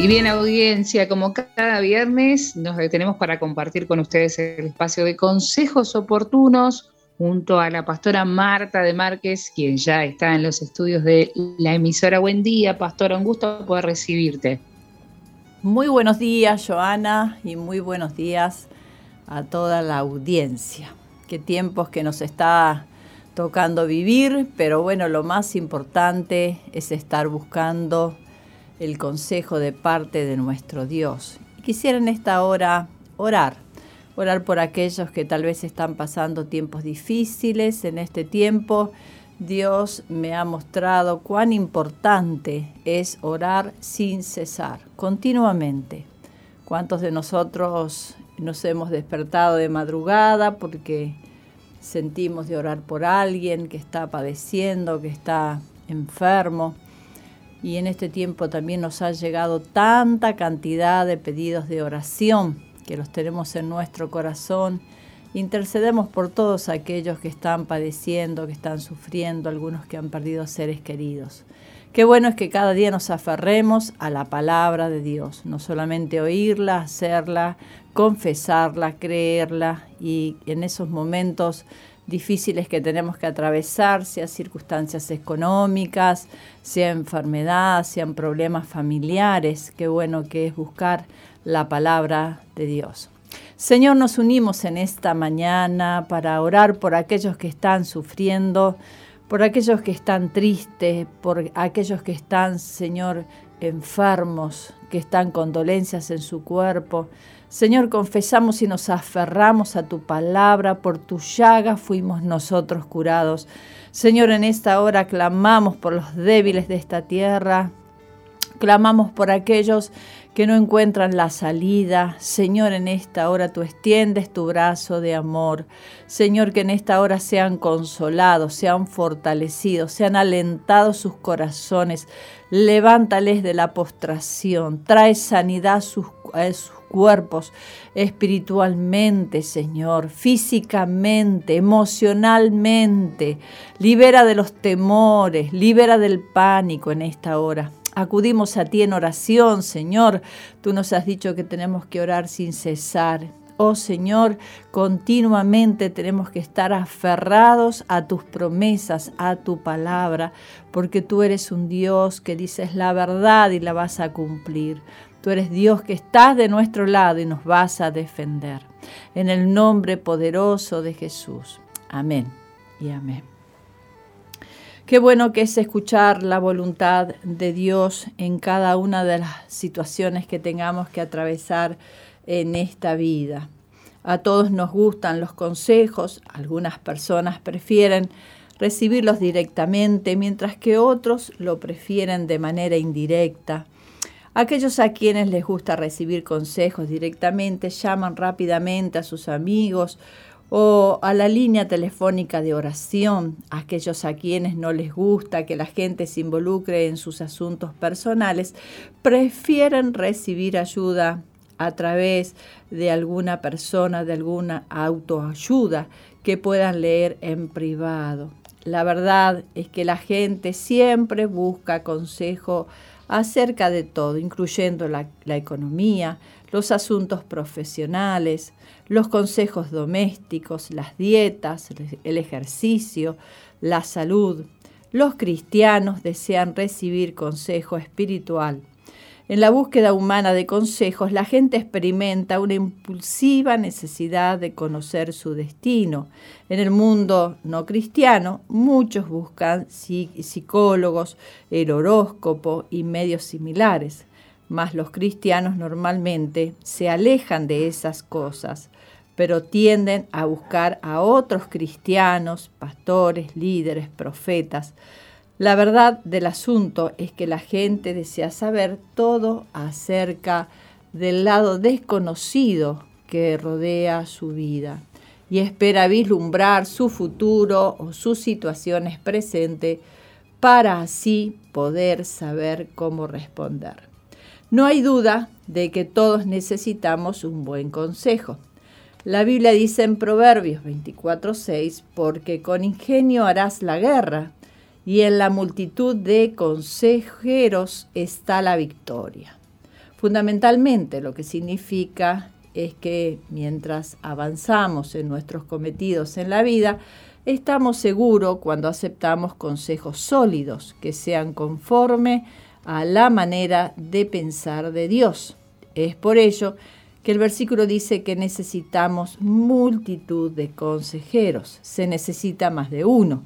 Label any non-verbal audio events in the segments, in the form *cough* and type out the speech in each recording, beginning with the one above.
Y bien, audiencia, como cada viernes, nos detenemos para compartir con ustedes el espacio de consejos oportunos junto a la pastora Marta de Márquez, quien ya está en los estudios de la emisora. Buen día, pastora, un gusto poder recibirte. Muy buenos días, Joana, y muy buenos días a toda la audiencia. Qué tiempos que nos está tocando vivir, pero bueno, lo más importante es estar buscando el consejo de parte de nuestro Dios. quisiera en esta hora orar, orar por aquellos que tal vez están pasando tiempos difíciles en este tiempo. Dios me ha mostrado cuán importante es orar sin cesar, continuamente. ¿Cuántos de nosotros nos hemos despertado de madrugada porque sentimos de orar por alguien que está padeciendo, que está enfermo? Y en este tiempo también nos ha llegado tanta cantidad de pedidos de oración que los tenemos en nuestro corazón. Intercedemos por todos aquellos que están padeciendo, que están sufriendo, algunos que han perdido seres queridos. Qué bueno es que cada día nos aferremos a la palabra de Dios, no solamente oírla, hacerla, confesarla, creerla y en esos momentos difíciles que tenemos que atravesar, sea circunstancias económicas, sea enfermedad, sean problemas familiares. Qué bueno que es buscar la palabra de Dios. Señor, nos unimos en esta mañana para orar por aquellos que están sufriendo, por aquellos que están tristes, por aquellos que están, Señor, enfermos, que están con dolencias en su cuerpo. Señor, confesamos y nos aferramos a tu palabra, por tu llaga fuimos nosotros curados. Señor, en esta hora clamamos por los débiles de esta tierra, clamamos por aquellos que no encuentran la salida. Señor, en esta hora tú extiendes tu brazo de amor. Señor, que en esta hora sean consolados, sean fortalecidos, sean alentados sus corazones. Levántales de la postración, trae sanidad a sus, a sus cuerpos, espiritualmente, Señor, físicamente, emocionalmente. Libera de los temores, libera del pánico en esta hora. Acudimos a ti en oración, Señor. Tú nos has dicho que tenemos que orar sin cesar. Oh Señor, continuamente tenemos que estar aferrados a tus promesas, a tu palabra, porque tú eres un Dios que dices la verdad y la vas a cumplir. Tú eres Dios que estás de nuestro lado y nos vas a defender. En el nombre poderoso de Jesús. Amén y amén. Qué bueno que es escuchar la voluntad de Dios en cada una de las situaciones que tengamos que atravesar en esta vida. A todos nos gustan los consejos, algunas personas prefieren recibirlos directamente, mientras que otros lo prefieren de manera indirecta. Aquellos a quienes les gusta recibir consejos directamente llaman rápidamente a sus amigos o a la línea telefónica de oración. Aquellos a quienes no les gusta que la gente se involucre en sus asuntos personales prefieren recibir ayuda a través de alguna persona, de alguna autoayuda que puedan leer en privado. La verdad es que la gente siempre busca consejo acerca de todo, incluyendo la, economía, los asuntos profesionales, los consejos domésticos, las dietas, el ejercicio, la salud. Los cristianos desean recibir consejo espiritual. En la búsqueda humana de consejos, la gente experimenta una impulsiva necesidad de conocer su destino. En el mundo no cristiano, muchos buscan psicólogos, el horóscopo y medios similares, mas los cristianos normalmente se alejan de esas cosas, pero tienden a buscar a otros cristianos, pastores, líderes, profetas, la verdad del asunto es que la gente desea saber todo acerca del lado desconocido que rodea su vida y espera vislumbrar su futuro o sus situaciones presentes para así poder saber cómo responder. No hay duda de que todos necesitamos un buen consejo. La Biblia dice en Proverbios 24:6, porque con ingenio harás la guerra y en la multitud de consejeros está la victoria. Fundamentalmente lo que significa es que mientras avanzamos en nuestros cometidos en la vida, estamos seguros cuando aceptamos consejos sólidos que sean conforme a la manera de pensar de Dios. Es por ello que el versículo dice que necesitamos multitud de consejeros, se necesita más de uno.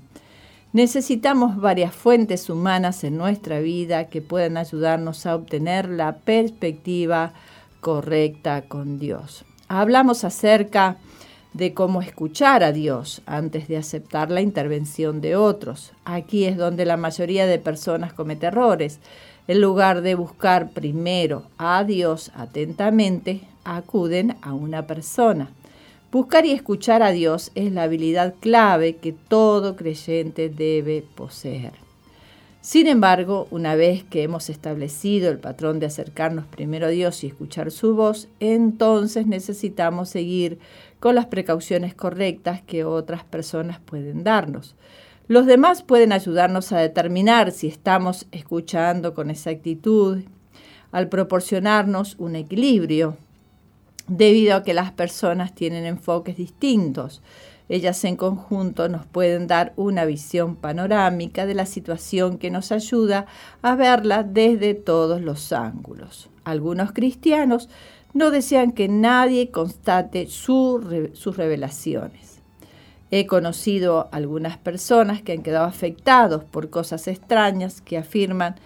Necesitamos varias fuentes humanas en nuestra vida que puedan ayudarnos a obtener la perspectiva correcta con Dios. Hablamos acerca de cómo escuchar a Dios antes de aceptar la intervención de otros. Aquí es donde la mayoría de personas comete errores. En lugar de buscar primero a Dios atentamente, acuden a una persona. Buscar y escuchar a Dios es la habilidad clave que todo creyente debe poseer. Sin embargo, una vez que hemos establecido el patrón de acercarnos primero a Dios y escuchar su voz, entonces necesitamos seguir con las precauciones correctas que otras personas pueden darnos. Los demás pueden ayudarnos a determinar si estamos escuchando con exactitud, al proporcionarnos un equilibrio debido a que las personas tienen enfoques distintos. Ellas en conjunto nos pueden dar una visión panorámica de la situación que nos ayuda a verla desde todos los ángulos. Algunos cristianos no desean que nadie constate sus revelaciones. He conocido algunas personas que han quedado afectados por cosas extrañas que afirman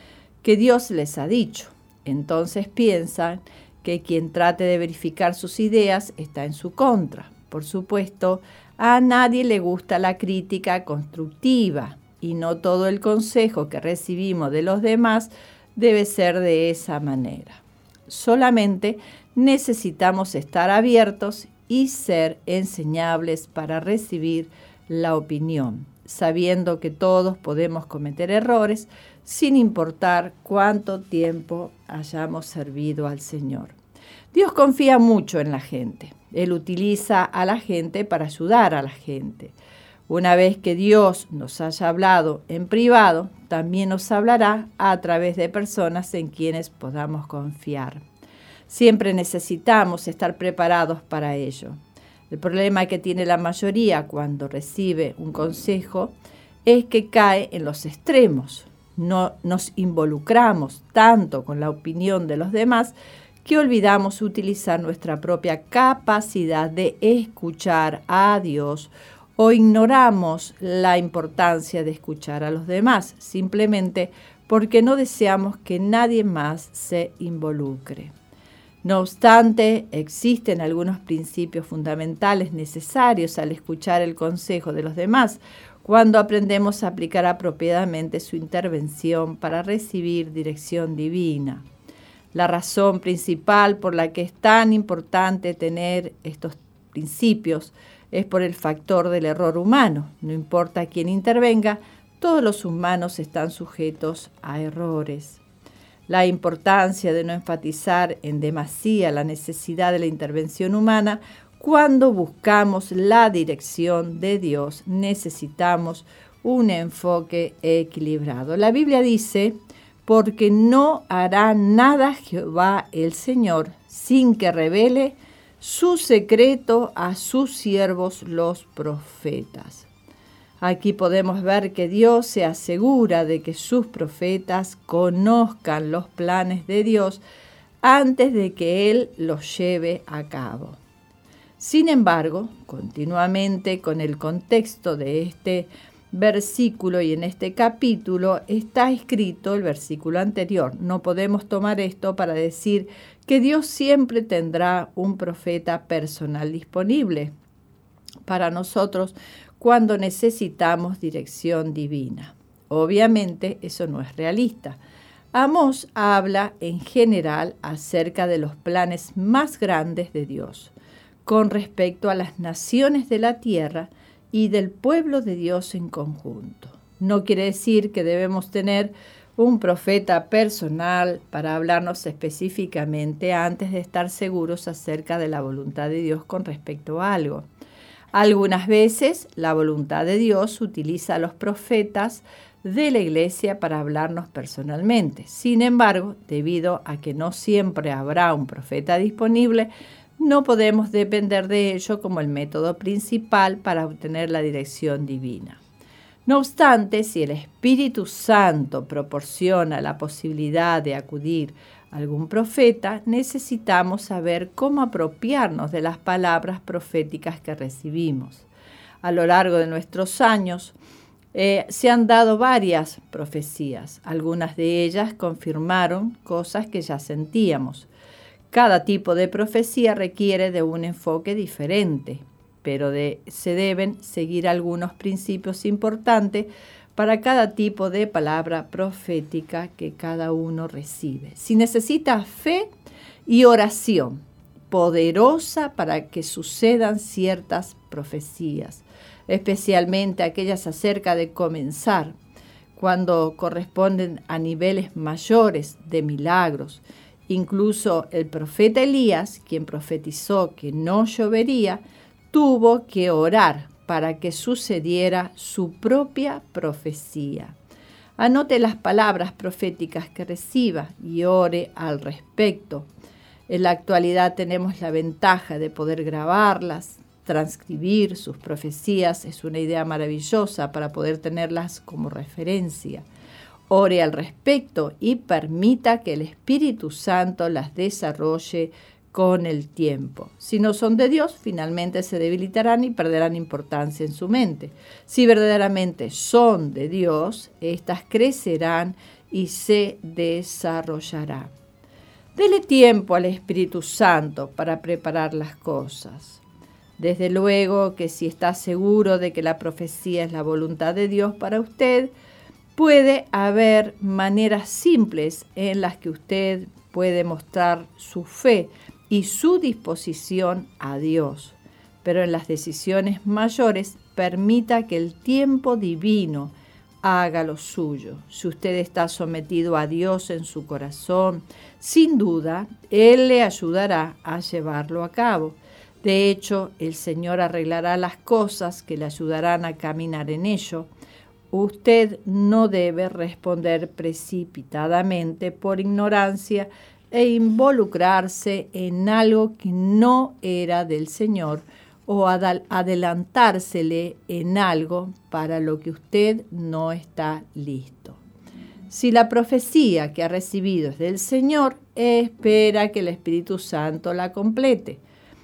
que Dios les ha dicho. Entonces piensan que quien trate de verificar sus ideas está en su contra. Por supuesto, a nadie le gusta la crítica constructiva y no todo el consejo que recibimos de los demás debe ser de esa manera. Solamente necesitamos estar abiertos y ser enseñables para recibir la opinión, sabiendo que todos podemos cometer errores sin importar cuánto tiempo hayamos servido al Señor. Dios confía mucho en la gente. Él utiliza a la gente para ayudar a la gente. Una vez que Dios nos haya hablado en privado, también nos hablará a través de personas en quienes podamos confiar. Siempre necesitamos estar preparados para ello. El problema que tiene la mayoría cuando recibe un consejo es que cae en los extremos. No nos involucramos tanto con la opinión de los demás que olvidamos utilizar nuestra propia capacidad de escuchar a Dios o ignoramos la importancia de escuchar a los demás, simplemente porque no deseamos que nadie más se involucre. No obstante, existen algunos principios fundamentales necesarios al escuchar el consejo de los demás cuando aprendemos a aplicar apropiadamente su intervención para recibir dirección divina. La razón principal por la que es tan importante tener estos principios es por el factor del error humano. No importa quién intervenga, todos los humanos están sujetos a errores. La importancia de no enfatizar en demasía la necesidad de la intervención humana cuando buscamos la dirección de Dios necesitamos un enfoque equilibrado. La Biblia dice porque no hará nada Jehová el Señor sin que revele su secreto a sus siervos los profetas. Aquí podemos ver que Dios se asegura de que sus profetas conozcan los planes de Dios antes de que Él los lleve a cabo. Sin embargo, continuamente con el contexto de este versículo y en este capítulo está escrito el versículo anterior. No podemos tomar esto para decir que Dios siempre tendrá un profeta personal disponible para nosotros cuando necesitamos dirección divina. Obviamente eso no es realista. Amos habla en general acerca de los planes más grandes de Dios con respecto a las naciones de la tierra y del pueblo de Dios en conjunto. No quiere decir que debemos tener un profeta personal para hablarnos específicamente antes de estar seguros acerca de la voluntad de Dios con respecto a algo. Algunas veces la voluntad de Dios utiliza a los profetas de la iglesia para hablarnos personalmente. Sin embargo, debido a que no siempre habrá un profeta disponible, no podemos depender de ello como el método principal para obtener la dirección divina. No obstante, si el Espíritu Santo proporciona la posibilidad de acudir a algún profeta, necesitamos saber cómo apropiarnos de las palabras proféticas que recibimos. A lo largo de nuestros años, eh, se han dado varias profecías. Algunas de ellas confirmaron cosas que ya sentíamos. Cada tipo de profecía requiere de un enfoque diferente pero se deben seguir algunos principios importantes para cada tipo de palabra profética que cada uno recibe. Si necesita fe y oración poderosa para que sucedan ciertas profecías, especialmente aquellas acerca de comenzar, cuando corresponden a niveles mayores de milagros. Incluso el profeta Elías, quien profetizó que no llovería, tuvo que orar para que sucediera su propia profecía. Anote las palabras proféticas que reciba y ore al respecto. En la actualidad tenemos la ventaja de poder grabarlas, transcribir sus profecías. Es una idea maravillosa para poder tenerlas como referencia. Ore al respecto y permita que el Espíritu Santo las desarrolle con el tiempo. Si no son de Dios, finalmente se debilitarán y perderán importancia en su mente. Si verdaderamente son de Dios, éstas crecerán y se desarrollarán. Dele tiempo al Espíritu Santo para preparar las cosas. Desde luego que si está seguro de que la profecía es la voluntad de Dios para usted, puede haber maneras simples en las que usted puede mostrar su fe y su disposición a Dios, pero en las decisiones mayores permita que el tiempo divino haga lo suyo. Si usted está sometido a Dios en su corazón, sin duda, Él le ayudará a llevarlo a cabo. De hecho, el Señor arreglará las cosas que le ayudarán a caminar en ello. Usted no debe responder precipitadamente por ignorancia e involucrarse en algo que no era del Señor o adelantársele en algo para lo que usted no está listo. Si la profecía que ha recibido es del Señor, espera que el Espíritu Santo la complete.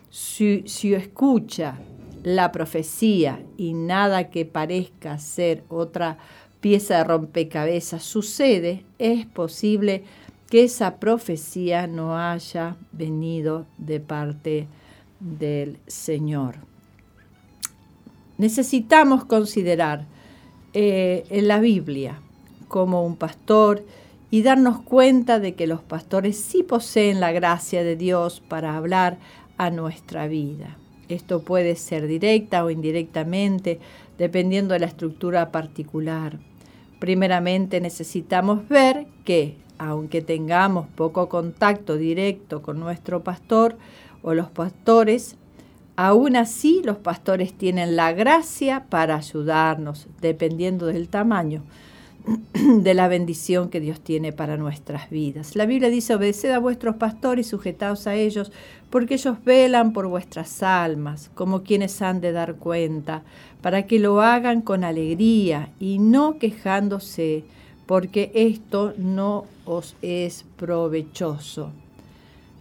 Si, si escucha la profecía y nada que parezca ser otra pieza de rompecabezas sucede, es posible que esa profecía no haya venido de parte del Señor. Necesitamos considerar eh, en la Biblia como un pastor y darnos cuenta de que los pastores sí poseen la gracia de Dios para hablar a nuestra vida. Esto puede ser directa o indirectamente, dependiendo de la estructura particular. Primeramente necesitamos ver que aunque tengamos poco contacto directo con nuestro pastor o los pastores, aún así los pastores tienen la gracia para ayudarnos, dependiendo del tamaño *clears throat* de la bendición que Dios tiene para nuestras vidas. La Biblia dice, obedeced a vuestros pastores y sujetaos a ellos, porque ellos velan por vuestras almas, como quienes han de dar cuenta, para que lo hagan con alegría y no quejándose, porque esto no os es provechoso.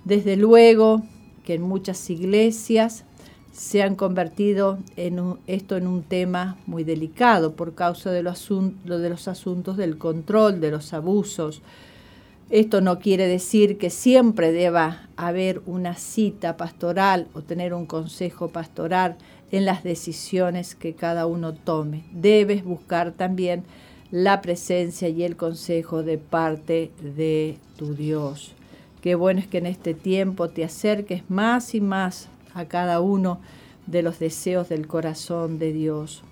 Desde luego que en muchas iglesias se han convertido en esto en un tema muy delicado por causa de, de los asuntos del control, de los abusos. Esto no quiere decir que siempre deba haber una cita pastoral o tener un consejo pastoral en las decisiones que cada uno tome. Debes buscar también la presencia y el consejo de parte de tu Dios. Qué bueno es que en este tiempo te acerques más y más a cada uno de los deseos del corazón de Dios.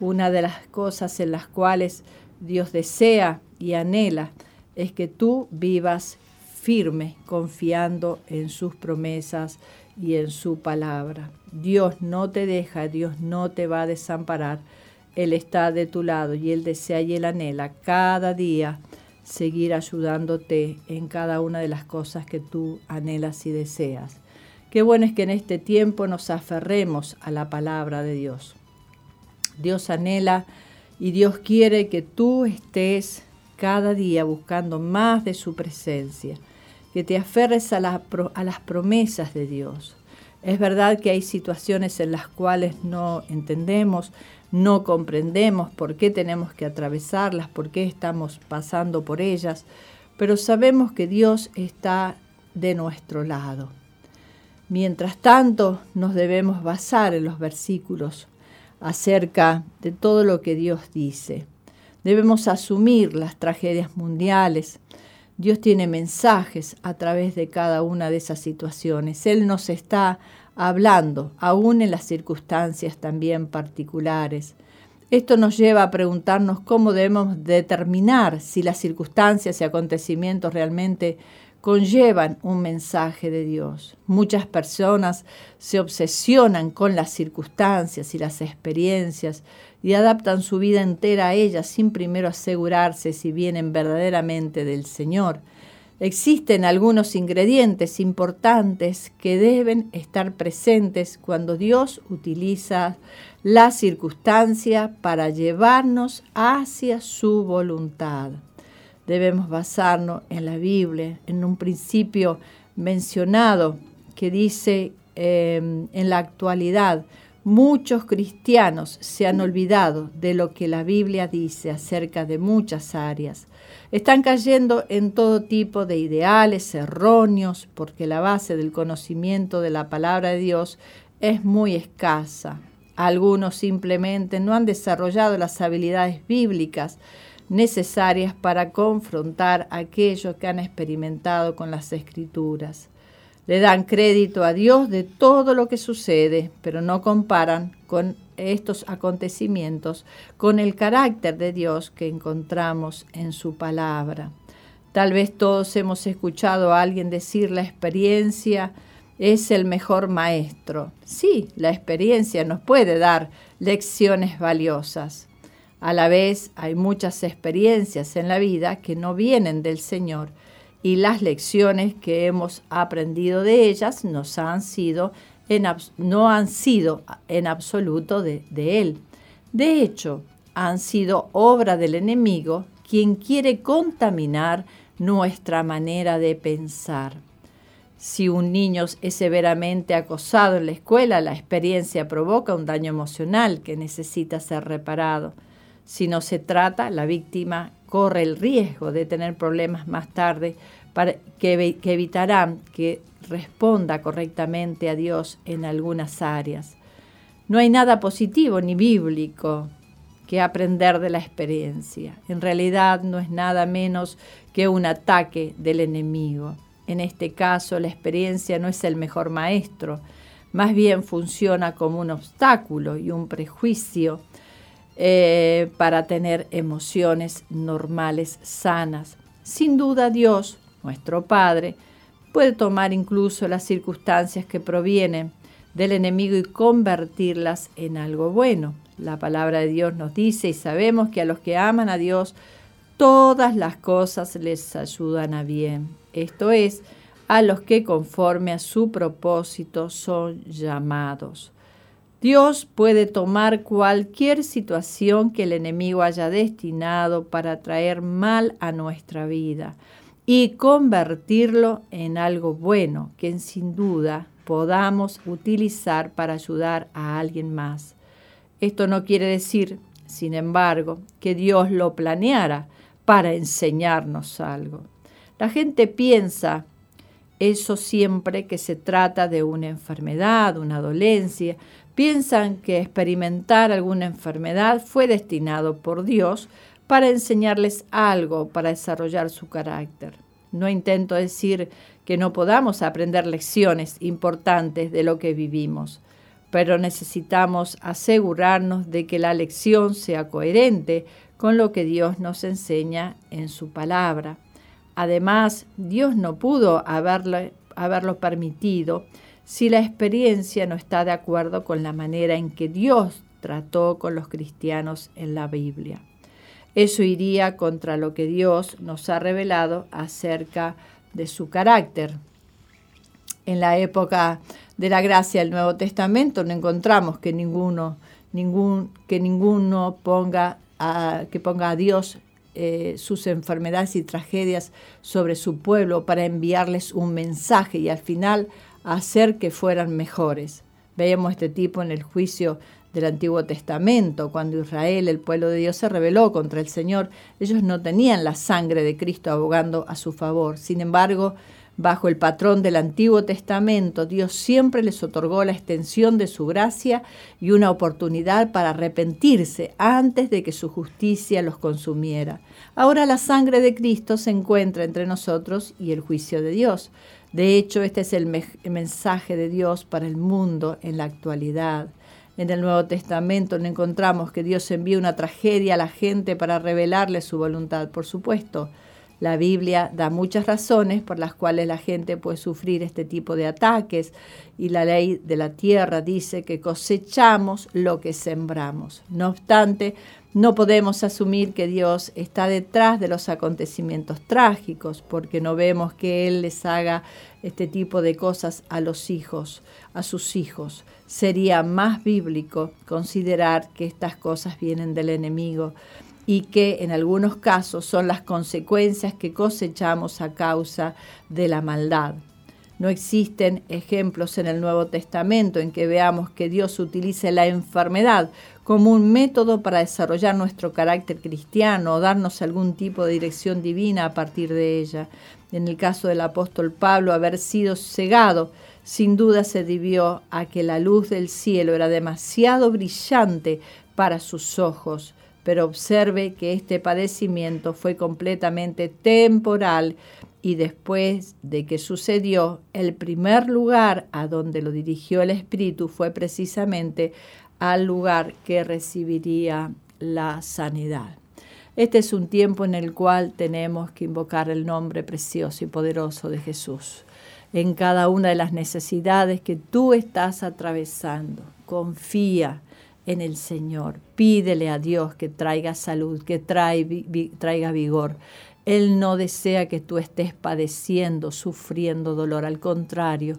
Una de las cosas en las cuales Dios desea y anhela es que tú vivas firme, confiando en sus promesas y en su palabra. Dios no te deja, Dios no te va a desamparar. Él está de tu lado y Él desea y Él anhela cada día seguir ayudándote en cada una de las cosas que tú anhelas y deseas. Qué bueno es que en este tiempo nos aferremos a la palabra de Dios. Dios anhela y Dios quiere que tú estés cada día buscando más de su presencia, que te aferres a, a las promesas de Dios. Es verdad que hay situaciones en las cuales no entendemos, no comprendemos por qué tenemos que atravesarlas, por qué estamos pasando por ellas, pero sabemos que Dios está de nuestro lado. Mientras tanto, nos debemos basar en los versículos acerca de todo lo que Dios dice. Debemos asumir las tragedias mundiales. Dios tiene mensajes a través de cada una de esas situaciones. Él nos está hablando, aún en las circunstancias también particulares. Esto nos lleva a preguntarnos cómo debemos determinar si las circunstancias y acontecimientos realmente conllevan un mensaje de Dios. Muchas personas se obsesionan con las circunstancias y las experiencias y adaptan su vida entera a ellas sin primero asegurarse si vienen verdaderamente del Señor. Existen algunos ingredientes importantes que deben estar presentes cuando Dios utiliza la circunstancia para llevarnos hacia su voluntad debemos basarnos en la Biblia, en un principio mencionado que dice em, en la actualidad, muchos cristianos se han olvidado de lo que la Biblia dice acerca de muchas áreas. Están cayendo en todo tipo de ideales erróneos porque la base del conocimiento de la palabra de Dios es muy escasa. Algunos simplemente no han desarrollado las habilidades bíblicas necesarias para confrontar aquello que han experimentado con las escrituras. Le dan crédito a Dios de todo lo que sucede, pero no comparan con estos acontecimientos con el carácter de Dios que encontramos en su palabra. Tal vez todos hemos escuchado a alguien decir la experiencia es el mejor maestro. Sí, la experiencia nos puede dar lecciones valiosas, a la vez hay muchas experiencias en la vida que no vienen del Señor y las lecciones que hemos aprendido de ellas han sido no han sido en absoluto de, de Él. De hecho, han sido obra del enemigo quien quiere contaminar nuestra manera de pensar. Si un niño es severamente acosado en la escuela, la experiencia provoca un daño emocional que necesita ser reparado. Si no se trata, la víctima corre el riesgo de tener problemas más tarde para que, que evitarán que responda correctamente a Dios en algunas áreas. No hay nada positivo ni bíblico que aprender de la experiencia. En realidad no es nada menos que un ataque del enemigo. En este caso, la experiencia no es el mejor maestro, más bien funciona como un obstáculo y un prejuicio eh, para tener emociones normales, sanas. Sin duda Dios, nuestro Padre, puede tomar incluso las circunstancias que provienen del enemigo y convertirlas en algo bueno. La palabra de Dios nos dice y sabemos que a los que aman a Dios, todas las cosas les ayudan a bien. Esto es, a los que conforme a su propósito son llamados. Dios puede tomar cualquier situación que el enemigo haya destinado para traer mal a nuestra vida y convertirlo en algo bueno que sin duda podamos utilizar para ayudar a alguien más. Esto no quiere decir, sin embargo, que Dios lo planeara para enseñarnos algo. La gente piensa eso siempre que se trata de una enfermedad, una dolencia, piensan que experimentar alguna enfermedad fue destinado por Dios para enseñarles algo, para desarrollar su carácter. No intento decir que no podamos aprender lecciones importantes de lo que vivimos, pero necesitamos asegurarnos de que la lección sea coherente con lo que Dios nos enseña en su palabra. Además, Dios no pudo haberlo, haberlo permitido si la experiencia no está de acuerdo con la manera en que Dios trató con los cristianos en la Biblia. Eso iría contra lo que Dios nos ha revelado acerca de su carácter. En la época de la gracia del Nuevo Testamento no encontramos que ninguno, ningún, que ninguno ponga a, que ponga a Dios eh, sus enfermedades y tragedias sobre su pueblo para enviarles un mensaje y al final hacer que fueran mejores. Veíamos este tipo en el juicio del Antiguo Testamento, cuando Israel, el pueblo de Dios, se rebeló contra el Señor. Ellos no tenían la sangre de Cristo abogando a su favor. Sin embargo, Bajo el patrón del Antiguo Testamento, Dios siempre les otorgó la extensión de su gracia y una oportunidad para arrepentirse antes de que su justicia los consumiera. Ahora la sangre de Cristo se encuentra entre nosotros y el juicio de Dios. De hecho, este es el mensaje de Dios para el mundo en la actualidad. En el Nuevo Testamento no encontramos que Dios envíe una tragedia a la gente para revelarle su voluntad, por supuesto. La Biblia da muchas razones por las cuales la gente puede sufrir este tipo de ataques y la ley de la tierra dice que cosechamos lo que sembramos. No obstante, no podemos asumir que Dios está detrás de los acontecimientos trágicos porque no vemos que Él les haga este tipo de cosas a los hijos, a sus hijos. Sería más bíblico considerar que estas cosas vienen del enemigo y que en algunos casos son las consecuencias que cosechamos a causa de la maldad. No existen ejemplos en el Nuevo Testamento en que veamos que Dios utilice la enfermedad como un método para desarrollar nuestro carácter cristiano o darnos algún tipo de dirección divina a partir de ella. En el caso del apóstol Pablo, haber sido cegado sin duda se debió a que la luz del cielo era demasiado brillante para sus ojos pero observe que este padecimiento fue completamente temporal y después de que sucedió, el primer lugar a donde lo dirigió el Espíritu fue precisamente al lugar que recibiría la sanidad. Este es un tiempo en el cual tenemos que invocar el nombre precioso y poderoso de Jesús en cada una de las necesidades que tú estás atravesando. Confía, en el Señor. Pídele a Dios que traiga salud, que traiga vigor. Él no desea que tú estés padeciendo, sufriendo dolor. Al contrario,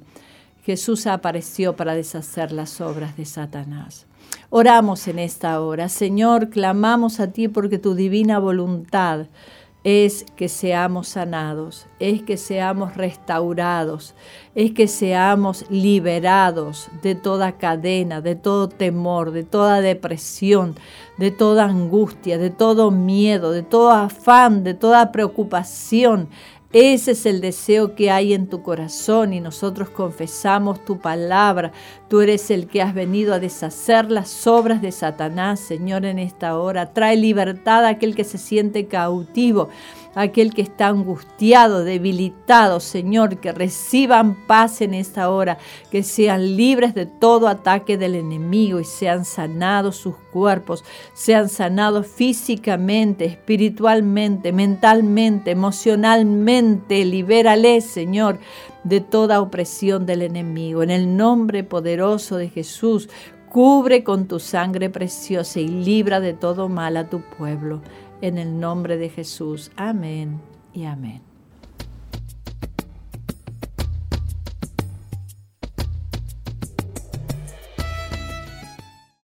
Jesús apareció para deshacer las obras de Satanás. Oramos en esta hora. Señor, clamamos a ti porque tu divina voluntad es que seamos sanados, es que seamos restaurados, es que seamos liberados de toda cadena, de todo temor, de toda depresión, de toda angustia, de todo miedo, de todo afán, de toda preocupación. Ese es el deseo que hay en tu corazón y nosotros confesamos tu palabra. Tú eres el que has venido a deshacer las obras de Satanás, Señor, en esta hora. Trae libertad a aquel que se siente cautivo aquel que está angustiado, debilitado, Señor, que reciban paz en esta hora, que sean libres de todo ataque del enemigo y sean sanados sus cuerpos, sean sanados físicamente, espiritualmente, mentalmente, emocionalmente. Libérales, Señor, de toda opresión del enemigo. En el nombre poderoso de Jesús, cubre con tu sangre preciosa y libra de todo mal a tu pueblo. En el nombre de Jesús. Amén y amén.